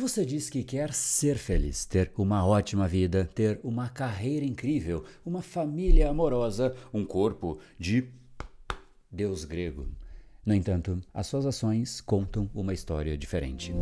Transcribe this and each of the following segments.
Você diz que quer ser feliz, ter uma ótima vida, ter uma carreira incrível, uma família amorosa, um corpo de Deus grego. No entanto, as suas ações contam uma história diferente.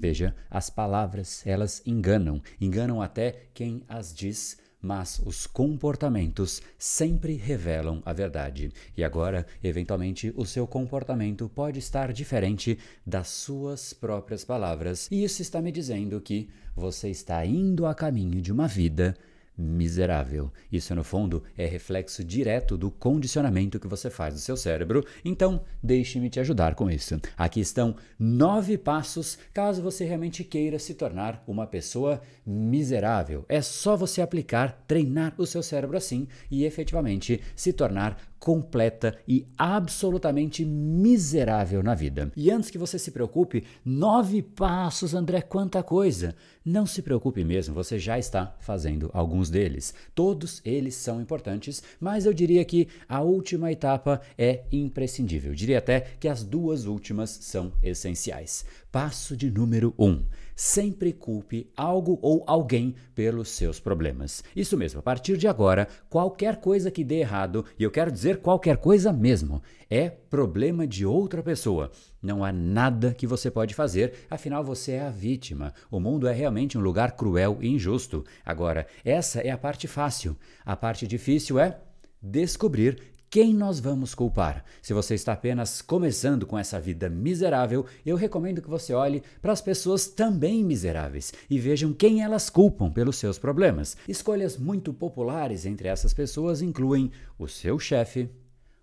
Veja, as palavras, elas enganam, enganam até quem as diz mas os comportamentos sempre revelam a verdade. E agora, eventualmente, o seu comportamento pode estar diferente das suas próprias palavras. E isso está me dizendo que você está indo a caminho de uma vida miserável. Isso, no fundo, é reflexo direto do condicionamento que você faz do seu cérebro. Então, deixe-me te ajudar com isso. Aqui estão nove passos caso você realmente queira se tornar uma pessoa miserável. É só você aplicar, treinar o seu cérebro assim e efetivamente se tornar completa e absolutamente miserável na vida. E antes que você se preocupe, nove passos, André, quanta coisa! Não se preocupe mesmo, você já está fazendo alguns deles. Todos eles são importantes, mas eu diria que a última etapa é imprescindível. Eu diria até que as duas últimas são essenciais. Passo de número 1. Um, sempre culpe algo ou alguém pelos seus problemas. Isso mesmo, a partir de agora, qualquer coisa que dê errado, e eu quero dizer qualquer coisa mesmo, é problema de outra pessoa. Não há nada que você pode fazer, afinal você é a vítima. O mundo é realmente um lugar cruel e injusto. Agora, essa é a parte fácil. A parte difícil é descobrir quem nós vamos culpar? Se você está apenas começando com essa vida miserável, eu recomendo que você olhe para as pessoas também miseráveis e vejam quem elas culpam pelos seus problemas. Escolhas muito populares entre essas pessoas incluem o seu chefe,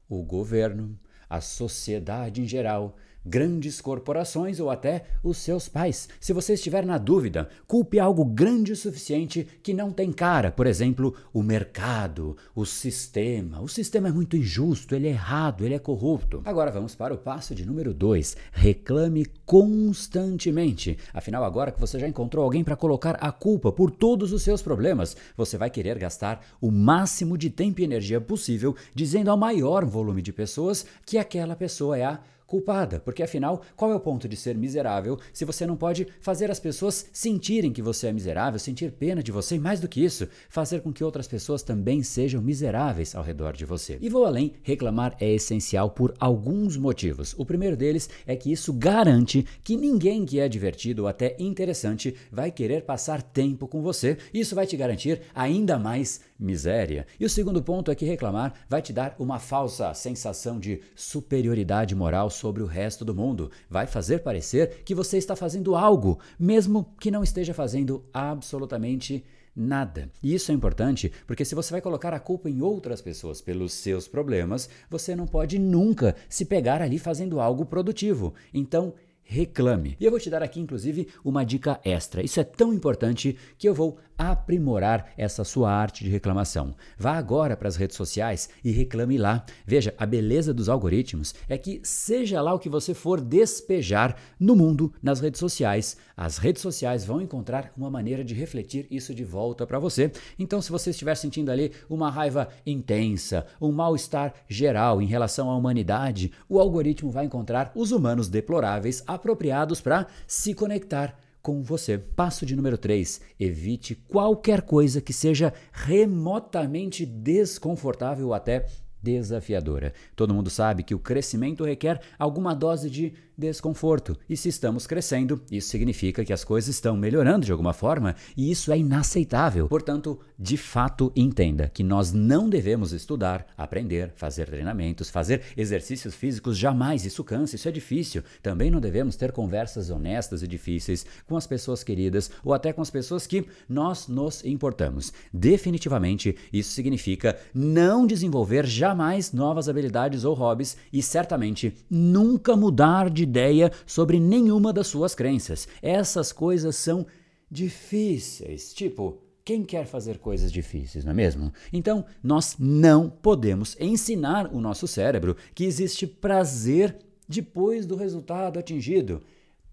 o governo, a sociedade em geral, grandes corporações ou até os seus pais. Se você estiver na dúvida, culpe algo grande o suficiente que não tem cara, por exemplo, o mercado, o sistema. O sistema é muito injusto, ele é errado, ele é corrupto. Agora vamos para o passo de número 2. Reclame constantemente. Afinal, agora que você já encontrou alguém para colocar a culpa por todos os seus problemas, você vai querer gastar o máximo de tempo e energia possível dizendo ao maior volume de pessoas que aquela pessoa é a culpada, porque afinal, qual é o ponto de ser miserável se você não pode fazer as pessoas sentirem que você é miserável, sentir pena de você e mais do que isso, fazer com que outras pessoas também sejam miseráveis ao redor de você. E vou além, reclamar é essencial por alguns motivos. O primeiro deles é que isso garante que ninguém que é divertido ou até interessante vai querer passar tempo com você. Isso vai te garantir ainda mais miséria. E o segundo ponto é que reclamar vai te dar uma falsa sensação de superioridade moral sobre o resto do mundo. Vai fazer parecer que você está fazendo algo, mesmo que não esteja fazendo absolutamente nada. E isso é importante porque se você vai colocar a culpa em outras pessoas pelos seus problemas, você não pode nunca se pegar ali fazendo algo produtivo. Então, reclame. E eu vou te dar aqui, inclusive, uma dica extra. Isso é tão importante que eu vou aprimorar essa sua arte de reclamação. Vá agora para as redes sociais e reclame lá. Veja, a beleza dos algoritmos é que, seja lá o que você for despejar no mundo, nas redes sociais, as redes sociais vão encontrar uma maneira de refletir isso de volta para você. Então, se você estiver sentindo ali uma raiva intensa, um mal-estar geral em relação à humanidade, o algoritmo vai encontrar os humanos deploráveis apropriados para se conectar com você. Passo de número 3: evite qualquer coisa que seja remotamente desconfortável ou até desafiadora. Todo mundo sabe que o crescimento requer alguma dose de desconforto. E se estamos crescendo, isso significa que as coisas estão melhorando de alguma forma, e isso é inaceitável. Portanto, de fato, entenda que nós não devemos estudar, aprender, fazer treinamentos, fazer exercícios físicos jamais. Isso cansa, isso é difícil. Também não devemos ter conversas honestas e difíceis com as pessoas queridas ou até com as pessoas que nós nos importamos. Definitivamente, isso significa não desenvolver jamais novas habilidades ou hobbies e certamente nunca mudar de ideia sobre nenhuma das suas crenças. Essas coisas são difíceis. Tipo, quem quer fazer coisas difíceis, não é mesmo? Então, nós não podemos ensinar o nosso cérebro que existe prazer depois do resultado atingido.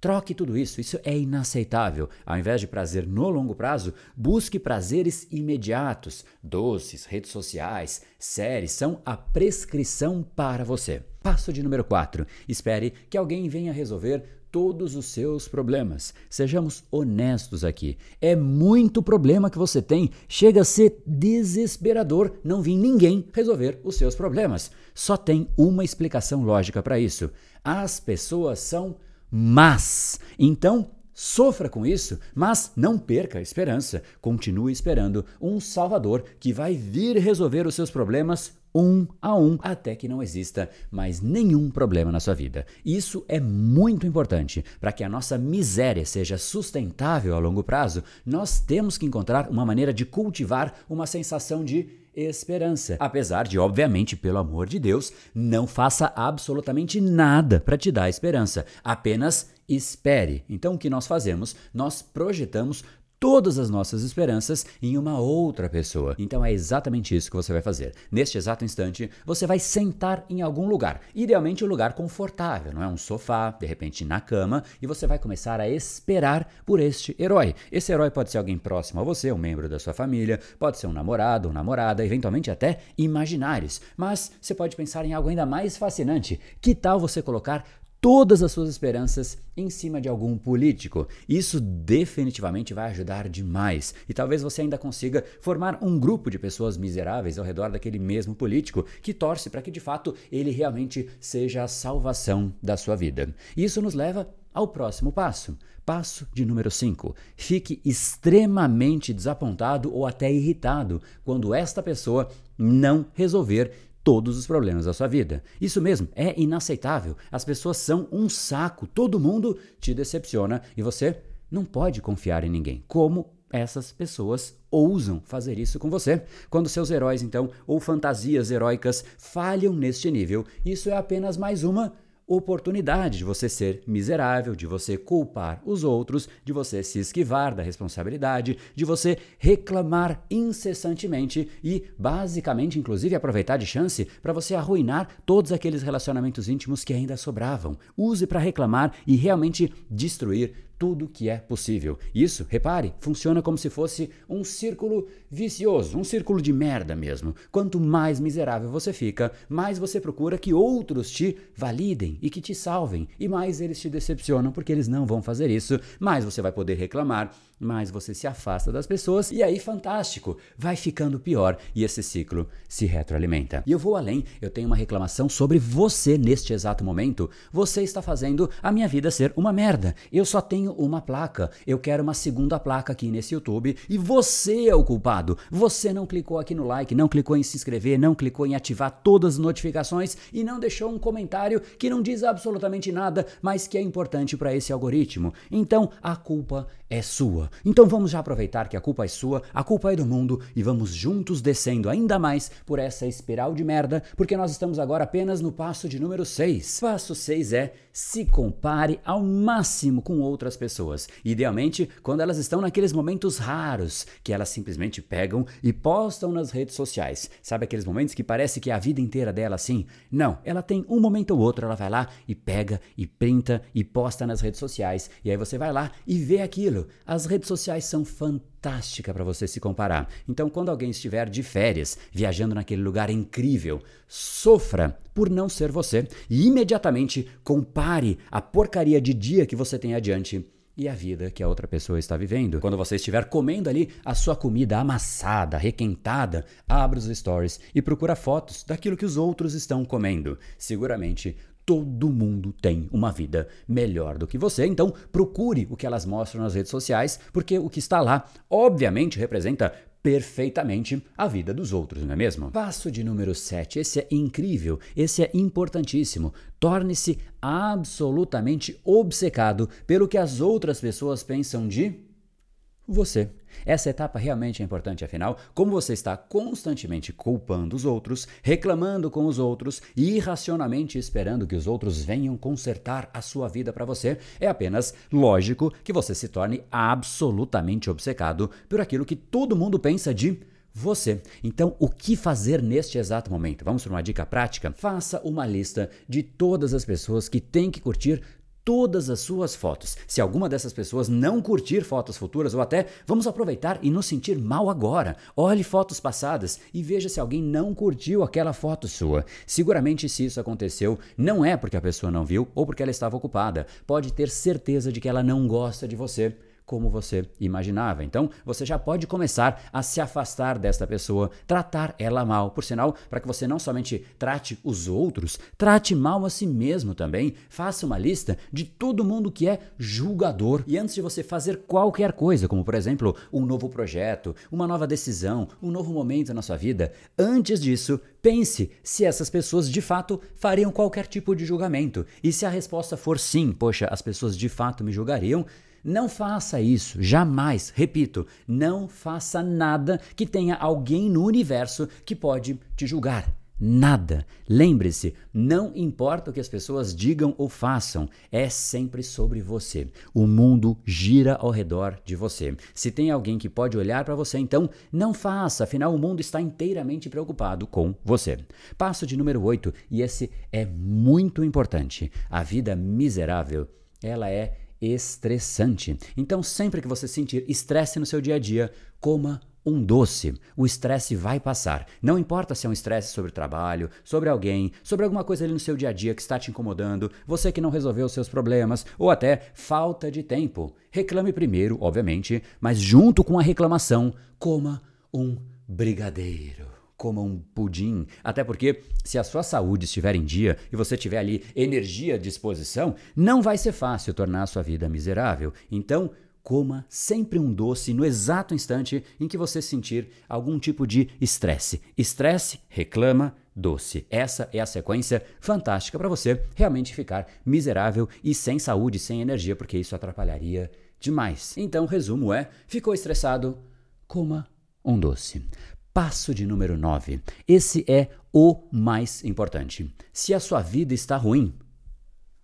Troque tudo isso, isso é inaceitável. Ao invés de prazer no longo prazo, busque prazeres imediatos. Doces, redes sociais, séries são a prescrição para você. Passo de número 4. Espere que alguém venha resolver todos os seus problemas. Sejamos honestos aqui. É muito problema que você tem. Chega a ser desesperador não vir ninguém resolver os seus problemas. Só tem uma explicação lógica para isso. As pessoas são mas. Então, Sofra com isso, mas não perca a esperança. Continue esperando um Salvador que vai vir resolver os seus problemas um a um até que não exista mais nenhum problema na sua vida. Isso é muito importante. Para que a nossa miséria seja sustentável a longo prazo, nós temos que encontrar uma maneira de cultivar uma sensação de esperança. Apesar de, obviamente, pelo amor de Deus, não faça absolutamente nada para te dar esperança. Apenas espere. Então, o que nós fazemos? Nós projetamos todas as nossas esperanças em uma outra pessoa. Então é exatamente isso que você vai fazer. Neste exato instante, você vai sentar em algum lugar, idealmente um lugar confortável, não é um sofá, de repente na cama, e você vai começar a esperar por este herói. Esse herói pode ser alguém próximo a você, um membro da sua família, pode ser um namorado, uma namorada, eventualmente até imaginários. Mas você pode pensar em algo ainda mais fascinante. Que tal você colocar todas as suas esperanças em cima de algum político. Isso definitivamente vai ajudar demais. E talvez você ainda consiga formar um grupo de pessoas miseráveis ao redor daquele mesmo político que torce para que de fato ele realmente seja a salvação da sua vida. Isso nos leva ao próximo passo. Passo de número 5. Fique extremamente desapontado ou até irritado quando esta pessoa não resolver todos os problemas da sua vida. Isso mesmo, é inaceitável. As pessoas são um saco, todo mundo te decepciona e você não pode confiar em ninguém. Como essas pessoas ousam fazer isso com você. Quando seus heróis, então, ou fantasias heróicas falham neste nível, isso é apenas mais uma oportunidade de você ser miserável, de você culpar os outros, de você se esquivar da responsabilidade, de você reclamar incessantemente e, basicamente, inclusive, aproveitar de chance para você arruinar todos aqueles relacionamentos íntimos que ainda sobravam. Use para reclamar e realmente destruir tudo que é possível. Isso, repare, funciona como se fosse um círculo vicioso, um círculo de merda mesmo. Quanto mais miserável você fica, mais você procura que outros te validem e que te salvem, e mais eles te decepcionam porque eles não vão fazer isso, mais você vai poder reclamar, mais você se afasta das pessoas e aí fantástico, vai ficando pior e esse ciclo se retroalimenta. E eu vou além, eu tenho uma reclamação sobre você neste exato momento. Você está fazendo a minha vida ser uma merda. Eu só tenho uma placa. Eu quero uma segunda placa aqui nesse YouTube e você é o culpado. Você não clicou aqui no like, não clicou em se inscrever, não clicou em ativar todas as notificações e não deixou um comentário que não diz absolutamente nada, mas que é importante para esse algoritmo. Então a culpa é sua. Então vamos já aproveitar que a culpa é sua, a culpa é do mundo e vamos juntos descendo ainda mais por essa espiral de merda, porque nós estamos agora apenas no passo de número 6. Passo 6 é se compare ao máximo com outras pessoas. Idealmente, quando elas estão naqueles momentos raros que elas simplesmente pegam e postam nas redes sociais. Sabe aqueles momentos que parece que é a vida inteira dela assim? Não, ela tem um momento ou outro, ela vai lá e pega e printa e posta nas redes sociais. E aí você vai lá e vê aquilo. As redes sociais são fantásticas para você se comparar. Então, quando alguém estiver de férias, viajando naquele lugar incrível, sofra por não ser você e imediatamente compare a porcaria de dia que você tem adiante e a vida que a outra pessoa está vivendo. Quando você estiver comendo ali a sua comida amassada, requentada, abra os stories e procura fotos daquilo que os outros estão comendo. Seguramente todo mundo tem uma vida melhor do que você, então procure o que elas mostram nas redes sociais, porque o que está lá, obviamente, representa perfeitamente a vida dos outros, não é mesmo? Passo de número 7. Esse é incrível, esse é importantíssimo. Torne-se absolutamente obcecado pelo que as outras pessoas pensam de você. Essa etapa realmente é importante, afinal, como você está constantemente culpando os outros, reclamando com os outros e irracionalmente esperando que os outros venham consertar a sua vida para você, é apenas lógico que você se torne absolutamente obcecado por aquilo que todo mundo pensa de você. Então, o que fazer neste exato momento? Vamos para uma dica prática? Faça uma lista de todas as pessoas que têm que curtir todas as suas fotos. Se alguma dessas pessoas não curtir fotos futuras ou até vamos aproveitar e nos sentir mal agora, olhe fotos passadas e veja se alguém não curtiu aquela foto sua. Seguramente se isso aconteceu, não é porque a pessoa não viu ou porque ela estava ocupada. Pode ter certeza de que ela não gosta de você como você imaginava. Então, você já pode começar a se afastar desta pessoa, tratar ela mal. Por sinal, para que você não somente trate os outros, trate mal a si mesmo também. Faça uma lista de todo mundo que é julgador. E antes de você fazer qualquer coisa, como por exemplo, um novo projeto, uma nova decisão, um novo momento na sua vida, antes disso, pense se essas pessoas de fato fariam qualquer tipo de julgamento. E se a resposta for sim, poxa, as pessoas de fato me julgariam, não faça isso, jamais. Repito, não faça nada que tenha alguém no universo que pode te julgar. Nada. Lembre-se, não importa o que as pessoas digam ou façam, é sempre sobre você. O mundo gira ao redor de você. Se tem alguém que pode olhar para você, então não faça, afinal o mundo está inteiramente preocupado com você. Passo de número 8, e esse é muito importante. A vida miserável, ela é estressante. Então, sempre que você sentir estresse no seu dia a dia, coma um doce. O estresse vai passar. Não importa se é um estresse sobre trabalho, sobre alguém, sobre alguma coisa ali no seu dia a dia que está te incomodando, você que não resolveu os seus problemas, ou até falta de tempo. Reclame primeiro, obviamente, mas junto com a reclamação, coma um brigadeiro coma um pudim. Até porque, se a sua saúde estiver em dia e você tiver ali energia à disposição, não vai ser fácil tornar a sua vida miserável. Então, coma sempre um doce no exato instante em que você sentir algum tipo de estresse. Estresse, reclama, doce. Essa é a sequência fantástica para você realmente ficar miserável e sem saúde, sem energia, porque isso atrapalharia demais. Então, resumo é: ficou estressado? Coma um doce. Passo de número 9. Esse é o mais importante. Se a sua vida está ruim,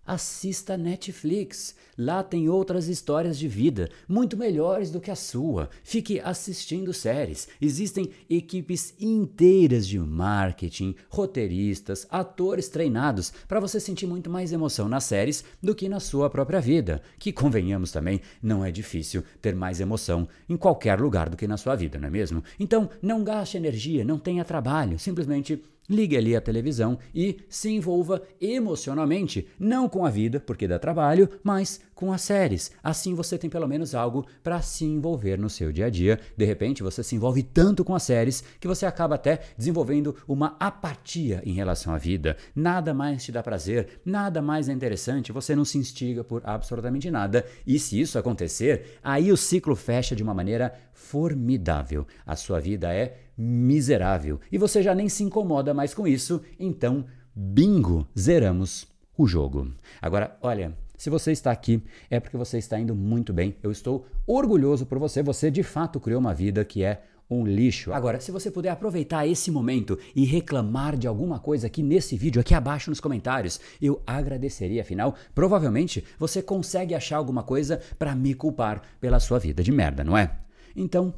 Assista Netflix. Lá tem outras histórias de vida, muito melhores do que a sua. Fique assistindo séries. Existem equipes inteiras de marketing, roteiristas, atores treinados para você sentir muito mais emoção nas séries do que na sua própria vida. Que, convenhamos também, não é difícil ter mais emoção em qualquer lugar do que na sua vida, não é mesmo? Então, não gaste energia, não tenha trabalho. Simplesmente Ligue ali a televisão e se envolva emocionalmente, não com a vida, porque dá trabalho, mas com as séries. Assim você tem pelo menos algo para se envolver no seu dia a dia. De repente você se envolve tanto com as séries que você acaba até desenvolvendo uma apatia em relação à vida. Nada mais te dá prazer, nada mais é interessante, você não se instiga por absolutamente nada. E se isso acontecer, aí o ciclo fecha de uma maneira formidável. A sua vida é miserável e você já nem se incomoda mais com isso, então, bingo, zeramos o jogo. Agora, olha, se você está aqui, é porque você está indo muito bem. Eu estou orgulhoso por você. Você de fato criou uma vida que é um lixo. Agora, se você puder aproveitar esse momento e reclamar de alguma coisa aqui nesse vídeo, aqui abaixo nos comentários, eu agradeceria. Afinal, provavelmente você consegue achar alguma coisa para me culpar pela sua vida de merda, não é? Então,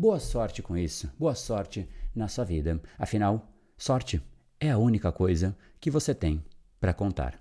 Boa sorte com isso, boa sorte na sua vida. Afinal, sorte é a única coisa que você tem para contar.